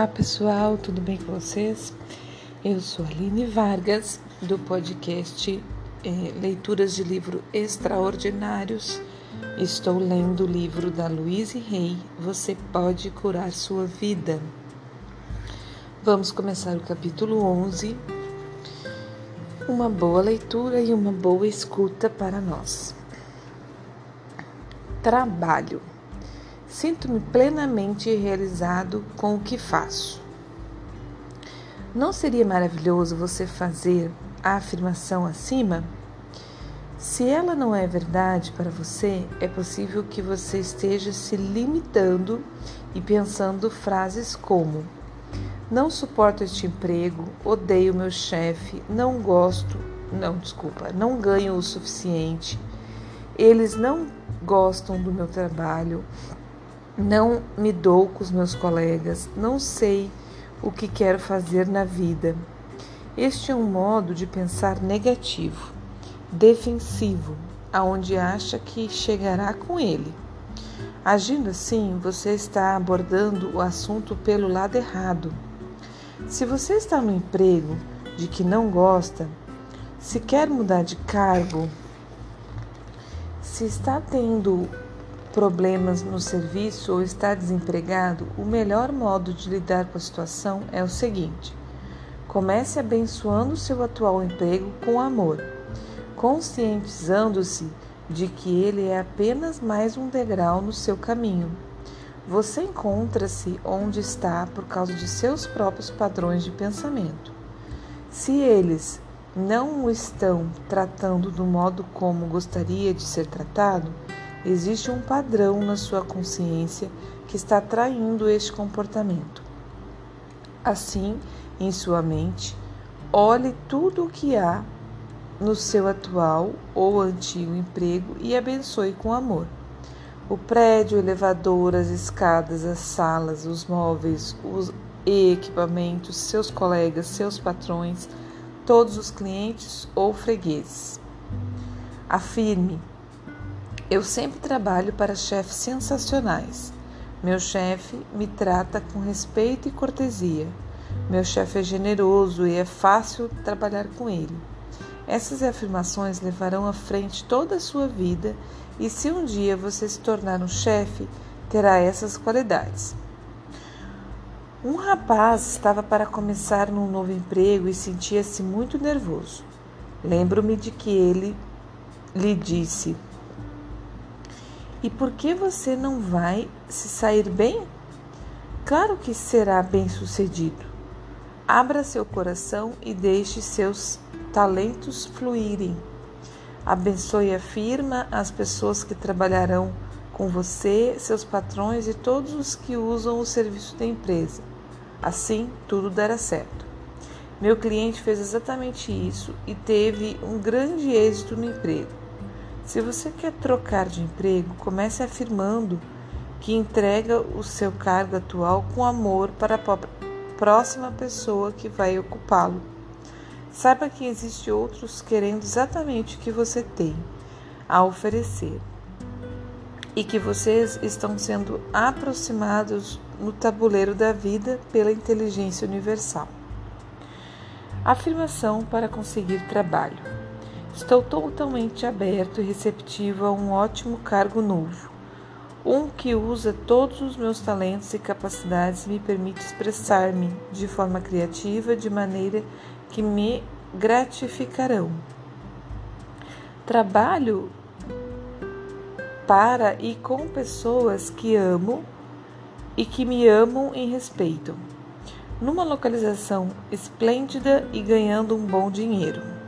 Olá pessoal, tudo bem com vocês? Eu sou Aline Vargas, do podcast eh, Leituras de Livro Extraordinários. Estou lendo o livro da Louise Rey, Você Pode Curar Sua Vida. Vamos começar o capítulo 11. Uma boa leitura e uma boa escuta para nós. Trabalho. Sinto-me plenamente realizado com o que faço. Não seria maravilhoso você fazer a afirmação acima? Se ela não é verdade para você, é possível que você esteja se limitando e pensando frases como: Não suporto este emprego, odeio meu chefe, não gosto, não, desculpa, não ganho o suficiente, eles não gostam do meu trabalho, não me dou com os meus colegas, não sei o que quero fazer na vida. Este é um modo de pensar negativo, defensivo, aonde acha que chegará com ele. Agindo assim, você está abordando o assunto pelo lado errado. Se você está no emprego de que não gosta, se quer mudar de cargo, se está tendo problemas no serviço ou está desempregado, o melhor modo de lidar com a situação é o seguinte: comece abençoando seu atual emprego com amor, conscientizando-se de que ele é apenas mais um degrau no seu caminho. Você encontra-se onde está por causa de seus próprios padrões de pensamento. Se eles não o estão tratando do modo como gostaria de ser tratado, Existe um padrão na sua consciência que está atraindo este comportamento. Assim, em sua mente, olhe tudo o que há no seu atual ou antigo emprego e abençoe com amor. O prédio, o elevador, as escadas, as salas, os móveis, os equipamentos, seus colegas, seus patrões, todos os clientes ou fregueses. Afirme eu sempre trabalho para chefes sensacionais. Meu chefe me trata com respeito e cortesia. Meu chefe é generoso e é fácil trabalhar com ele. Essas afirmações levarão à frente toda a sua vida e se um dia você se tornar um chefe, terá essas qualidades. Um rapaz estava para começar num novo emprego e sentia-se muito nervoso. Lembro-me de que ele lhe disse: e por que você não vai se sair bem? Claro que será bem sucedido. Abra seu coração e deixe seus talentos fluírem. Abençoe e afirma as pessoas que trabalharão com você, seus patrões e todos os que usam o serviço da empresa. Assim, tudo dará certo. Meu cliente fez exatamente isso e teve um grande êxito no emprego. Se você quer trocar de emprego, comece afirmando que entrega o seu cargo atual com amor para a próxima pessoa que vai ocupá-lo. Saiba que existem outros querendo exatamente o que você tem a oferecer e que vocês estão sendo aproximados no tabuleiro da vida pela inteligência universal. Afirmação para conseguir trabalho. Estou totalmente aberto e receptivo a um ótimo cargo novo. Um que usa todos os meus talentos e capacidades e me permite expressar-me de forma criativa de maneira que me gratificarão. Trabalho para e com pessoas que amo e que me amam e respeitam, numa localização esplêndida e ganhando um bom dinheiro.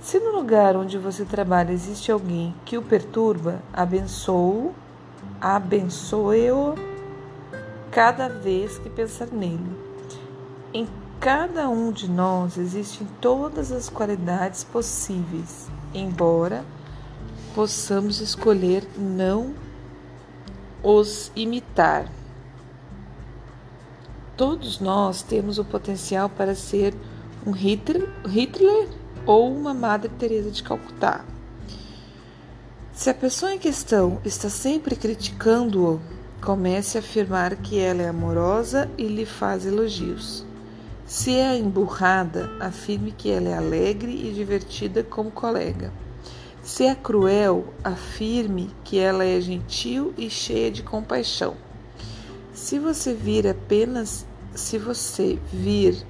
Se no lugar onde você trabalha existe alguém que o perturba, abençoo, abençoe-o cada vez que pensar nele. Em cada um de nós existem todas as qualidades possíveis, embora possamos escolher não os imitar. Todos nós temos o potencial para ser um Hitler, Hitler ou uma Madre Teresa de Calcutá. Se a pessoa em questão está sempre criticando-o, comece a afirmar que ela é amorosa e lhe faz elogios. Se é emburrada, afirme que ela é alegre e divertida como colega. Se é cruel, afirme que ela é gentil e cheia de compaixão. Se você vir apenas, se você vir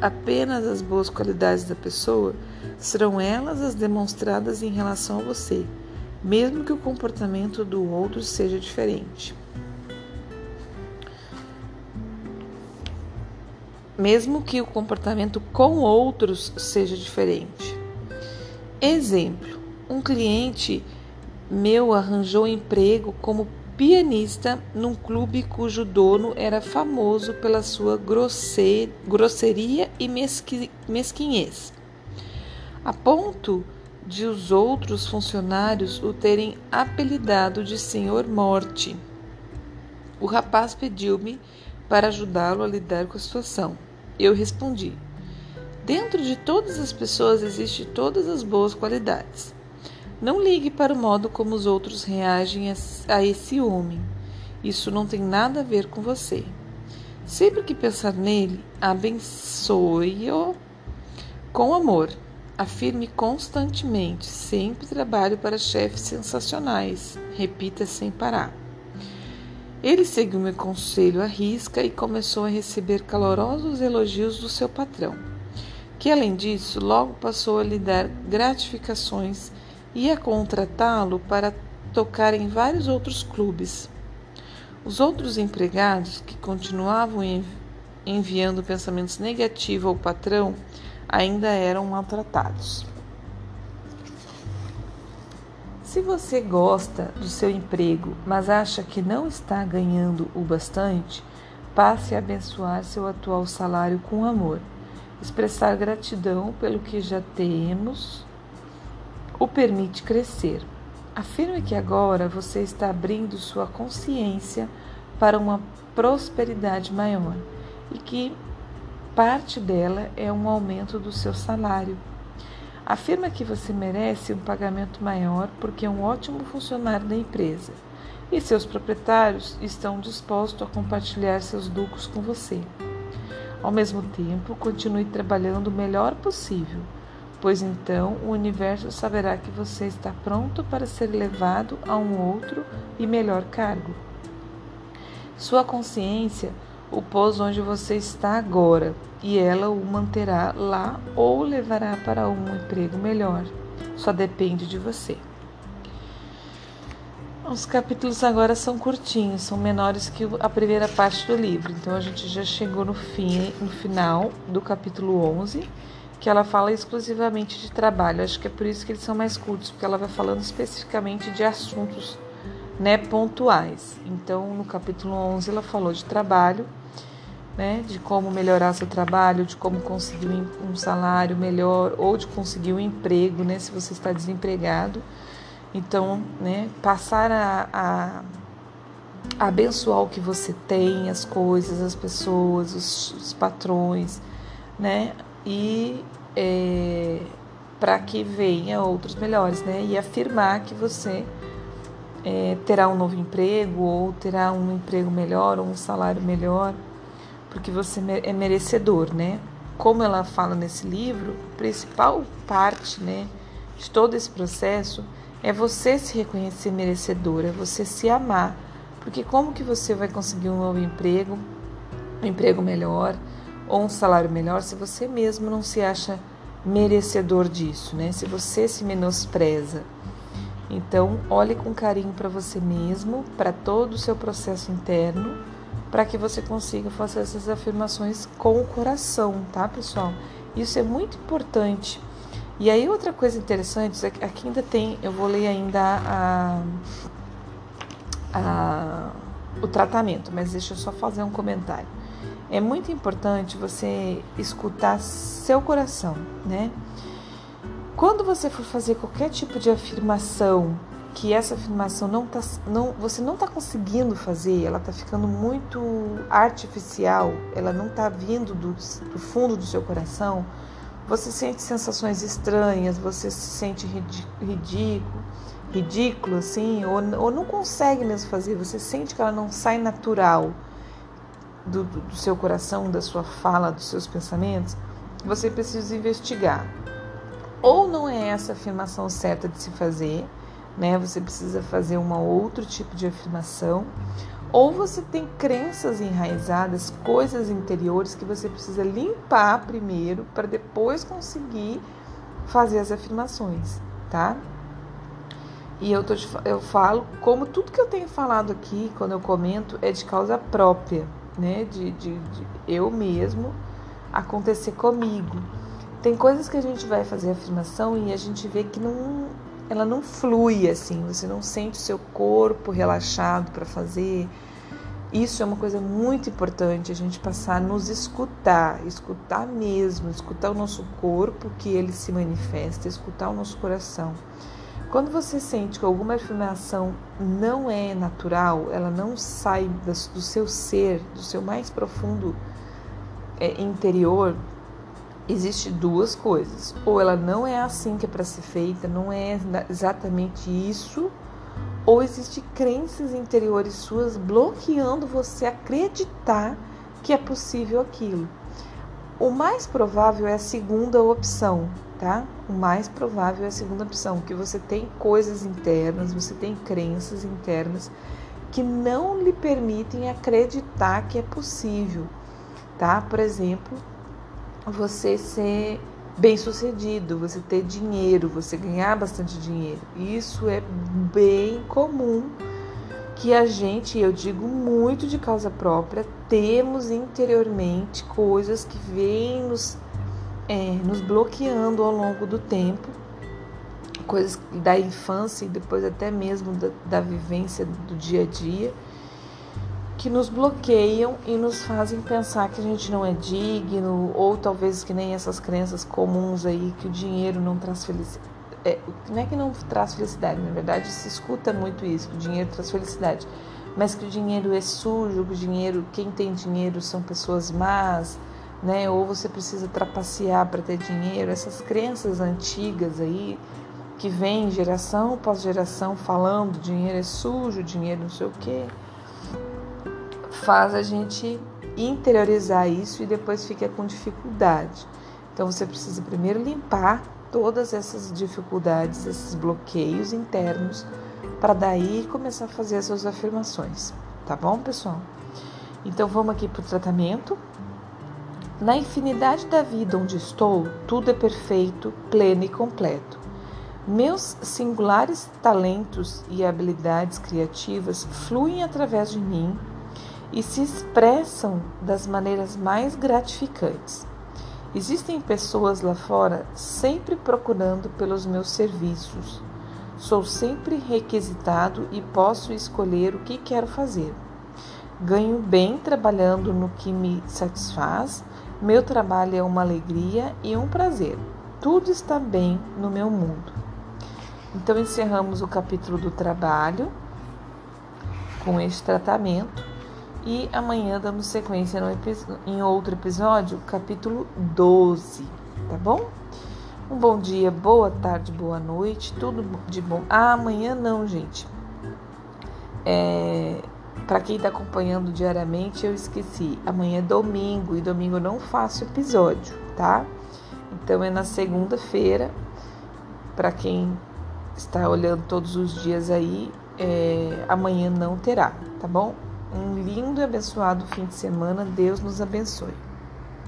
apenas as boas qualidades da pessoa, serão elas as demonstradas em relação a você, mesmo que o comportamento do outro seja diferente. Mesmo que o comportamento com outros seja diferente. Exemplo: um cliente meu arranjou emprego como pianista num clube cujo dono era famoso pela sua grosseria e mesquinhez, a ponto de os outros funcionários o terem apelidado de Senhor Morte. O rapaz pediu-me para ajudá-lo a lidar com a situação. Eu respondi: Dentro de todas as pessoas existe todas as boas qualidades. Não ligue para o modo como os outros reagem a esse homem. Isso não tem nada a ver com você. Sempre que pensar nele, abençoe-o com amor. Afirme constantemente: sempre trabalho para chefes sensacionais. Repita sem parar. Ele seguiu meu conselho à risca e começou a receber calorosos elogios do seu patrão, que além disso logo passou a lhe dar gratificações ia contratá-lo para tocar em vários outros clubes. Os outros empregados, que continuavam enviando pensamentos negativos ao patrão, ainda eram maltratados. Se você gosta do seu emprego, mas acha que não está ganhando o bastante, passe a abençoar seu atual salário com amor. Expressar gratidão pelo que já temos o permite crescer. Afirme que agora você está abrindo sua consciência para uma prosperidade maior e que parte dela é um aumento do seu salário. Afirma que você merece um pagamento maior porque é um ótimo funcionário da empresa e seus proprietários estão dispostos a compartilhar seus lucros com você. Ao mesmo tempo, continue trabalhando o melhor possível pois então o universo saberá que você está pronto para ser levado a um outro e melhor cargo. Sua consciência o pôs onde você está agora e ela o manterá lá ou levará para um emprego melhor. Só depende de você. Os capítulos agora são curtinhos, são menores que a primeira parte do livro. Então a gente já chegou no fim, no final do capítulo 11 que ela fala exclusivamente de trabalho. Acho que é por isso que eles são mais curtos, porque ela vai falando especificamente de assuntos né, pontuais. Então, no capítulo 11, ela falou de trabalho, né, de como melhorar seu trabalho, de como conseguir um salário melhor ou de conseguir um emprego, né, se você está desempregado. Então, né, passar a, a, abençoar o que você tem, as coisas, as pessoas, os, os patrões, né, e é, para que venha outros melhores, né? E afirmar que você é, terá um novo emprego ou terá um emprego melhor ou um salário melhor, porque você é merecedor, né? Como ela fala nesse livro, a principal parte, né, de todo esse processo é você se reconhecer merecedor, é você se amar, porque como que você vai conseguir um novo emprego, um emprego melhor? Ou um salário melhor se você mesmo não se acha merecedor disso, né? Se você se menospreza. Então, olhe com carinho para você mesmo, para todo o seu processo interno, para que você consiga fazer essas afirmações com o coração, tá, pessoal? Isso é muito importante. E aí, outra coisa interessante, é aqui ainda tem, eu vou ler ainda a, a, o tratamento, mas deixa eu só fazer um comentário é muito importante você escutar seu coração, né? Quando você for fazer qualquer tipo de afirmação, que essa afirmação não tá, não, você não está conseguindo fazer, ela está ficando muito artificial, ela não está vindo do, do fundo do seu coração, você sente sensações estranhas, você se sente ridículo, ridículo, assim, ou, ou não consegue mesmo fazer, você sente que ela não sai natural do, do, seu coração, da sua fala, dos seus pensamentos, você precisa investigar. Ou não é essa a afirmação certa de se fazer, né? Você precisa fazer um outro tipo de afirmação, ou você tem crenças enraizadas, coisas interiores que você precisa limpar primeiro para depois conseguir fazer as afirmações, tá? E eu, tô, eu falo, como tudo que eu tenho falado aqui, quando eu comento, é de causa própria, né? De, de, de eu mesmo acontecer comigo. Tem coisas que a gente vai fazer afirmação e a gente vê que não, ela não flui assim, você não sente o seu corpo relaxado para fazer. Isso é uma coisa muito importante, a gente passar a nos escutar, escutar mesmo, escutar o nosso corpo, que ele se manifesta, escutar o nosso coração. Quando você sente que alguma afirmação não é natural, ela não sai do seu ser, do seu mais profundo é, interior, existe duas coisas. Ou ela não é assim que é para ser feita, não é exatamente isso, ou existe crenças interiores suas bloqueando você acreditar que é possível aquilo. O mais provável é a segunda opção, tá? O mais provável é a segunda opção, que você tem coisas internas, você tem crenças internas que não lhe permitem acreditar que é possível, tá? Por exemplo, você ser bem-sucedido, você ter dinheiro, você ganhar bastante dinheiro. Isso é bem comum que a gente, eu digo muito de causa própria, temos interiormente coisas que vêm nos, é, nos bloqueando ao longo do tempo, coisas da infância e depois até mesmo da, da vivência do dia a dia que nos bloqueiam e nos fazem pensar que a gente não é digno, ou talvez que nem essas crenças comuns aí, que o dinheiro não traz felicidade. É, não é que não traz felicidade, na verdade se escuta muito isso, que o dinheiro traz felicidade, mas que o dinheiro é sujo, que o dinheiro, quem tem dinheiro são pessoas más, né? Ou você precisa trapacear para ter dinheiro, essas crenças antigas aí que vem geração após geração falando dinheiro é sujo, dinheiro não sei o quê faz a gente interiorizar isso e depois fica com dificuldade. Então você precisa primeiro limpar todas essas dificuldades, esses bloqueios internos, para daí começar a fazer as suas afirmações. Tá bom, pessoal? Então vamos aqui para o tratamento. Na infinidade da vida onde estou, tudo é perfeito, pleno e completo. Meus singulares talentos e habilidades criativas fluem através de mim e se expressam das maneiras mais gratificantes. Existem pessoas lá fora sempre procurando pelos meus serviços. Sou sempre requisitado e posso escolher o que quero fazer. Ganho bem trabalhando no que me satisfaz. Meu trabalho é uma alegria e um prazer. Tudo está bem no meu mundo. Então encerramos o capítulo do trabalho com este tratamento e amanhã damos sequência em outro episódio, capítulo 12, tá bom? Um bom dia, boa tarde, boa noite, tudo de bom. Ah, amanhã não, gente. É, para quem está acompanhando diariamente, eu esqueci. Amanhã é domingo e domingo não faço episódio, tá? Então é na segunda-feira. Para quem está olhando todos os dias aí, é, amanhã não terá, tá bom? Um lindo e abençoado fim de semana. Deus nos abençoe.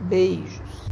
Beijos.